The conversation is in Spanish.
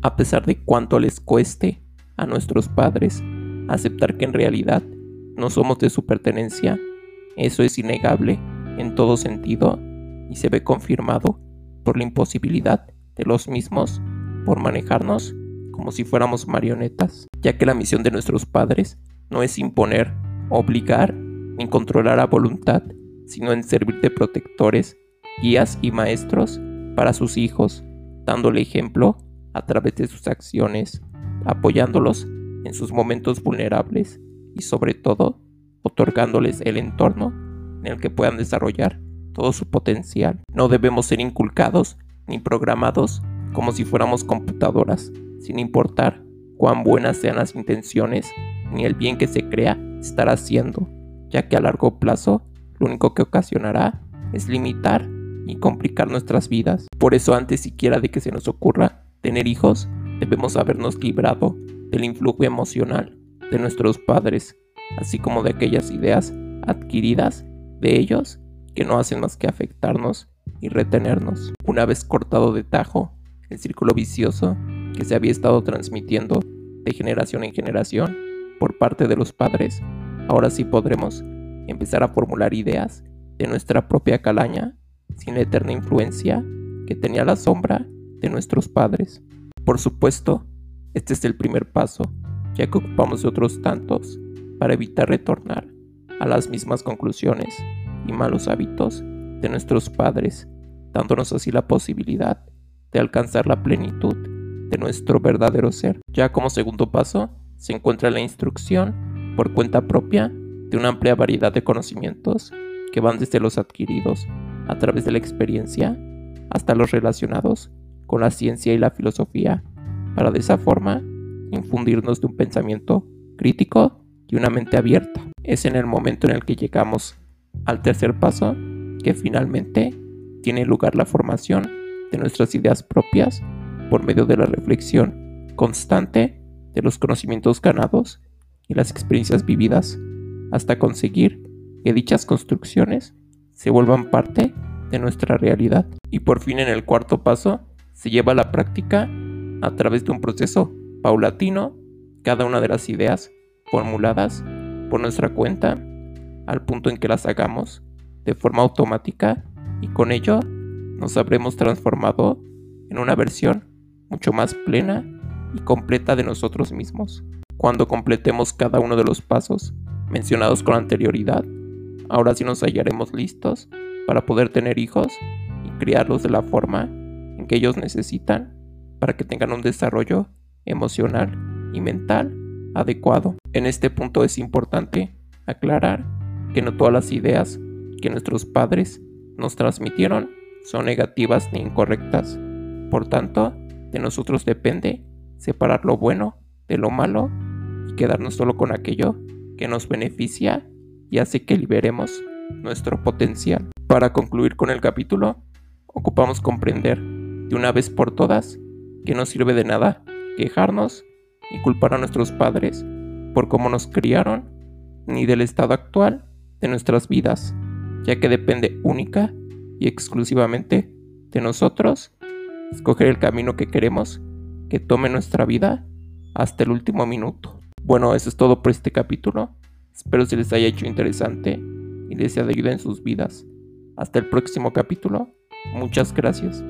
A pesar de cuánto les cueste a nuestros padres aceptar que en realidad no somos de su pertenencia, eso es innegable en todo sentido y se ve confirmado por la imposibilidad de los mismos por manejarnos como si fuéramos marionetas, ya que la misión de nuestros padres no es imponer, obligar ni controlar a voluntad, sino en servir de protectores, guías y maestros para sus hijos, dándole ejemplo a través de sus acciones, apoyándolos en sus momentos vulnerables y sobre todo otorgándoles el entorno en el que puedan desarrollar todo su potencial. No debemos ser inculcados ni programados como si fuéramos computadoras, sin importar cuán buenas sean las intenciones ni el bien que se crea estar haciendo, ya que a largo plazo lo único que ocasionará es limitar y complicar nuestras vidas. Por eso antes siquiera de que se nos ocurra tener hijos, debemos habernos librado del influjo emocional de nuestros padres, así como de aquellas ideas adquiridas de ellos que no hacen más que afectarnos y retenernos. Una vez cortado de tajo el círculo vicioso que se había estado transmitiendo de generación en generación por parte de los padres, ahora sí podremos empezar a formular ideas de nuestra propia calaña sin la eterna influencia que tenía la sombra de nuestros padres. Por supuesto, este es el primer paso, ya que ocupamos de otros tantos para evitar retornar a las mismas conclusiones y malos hábitos de nuestros padres, dándonos así la posibilidad de alcanzar la plenitud de nuestro verdadero ser. Ya como segundo paso, se encuentra la instrucción por cuenta propia de una amplia variedad de conocimientos que van desde los adquiridos a través de la experiencia hasta los relacionados con la ciencia y la filosofía, para de esa forma infundirnos de un pensamiento crítico y una mente abierta. Es en el momento en el que llegamos al tercer paso que finalmente tiene lugar la formación de nuestras ideas propias por medio de la reflexión constante de los conocimientos ganados y las experiencias vividas, hasta conseguir que dichas construcciones se vuelvan parte de nuestra realidad. Y por fin en el cuarto paso se lleva a la práctica a través de un proceso paulatino cada una de las ideas formuladas por nuestra cuenta al punto en que las hagamos de forma automática y con ello nos habremos transformado en una versión mucho más plena y completa de nosotros mismos. Cuando completemos cada uno de los pasos mencionados con anterioridad, ahora sí nos hallaremos listos para poder tener hijos y criarlos de la forma que ellos necesitan para que tengan un desarrollo emocional y mental adecuado. En este punto es importante aclarar que no todas las ideas que nuestros padres nos transmitieron son negativas ni incorrectas. Por tanto, de nosotros depende separar lo bueno de lo malo y quedarnos solo con aquello que nos beneficia y hace que liberemos nuestro potencial. Para concluir con el capítulo, ocupamos comprender de una vez por todas que no sirve de nada quejarnos y culpar a nuestros padres por cómo nos criaron, ni del estado actual de nuestras vidas, ya que depende única y exclusivamente de nosotros escoger el camino que queremos que tome nuestra vida hasta el último minuto. Bueno, eso es todo por este capítulo. Espero se les haya hecho interesante y les sea de ayuda en sus vidas. Hasta el próximo capítulo. Muchas gracias.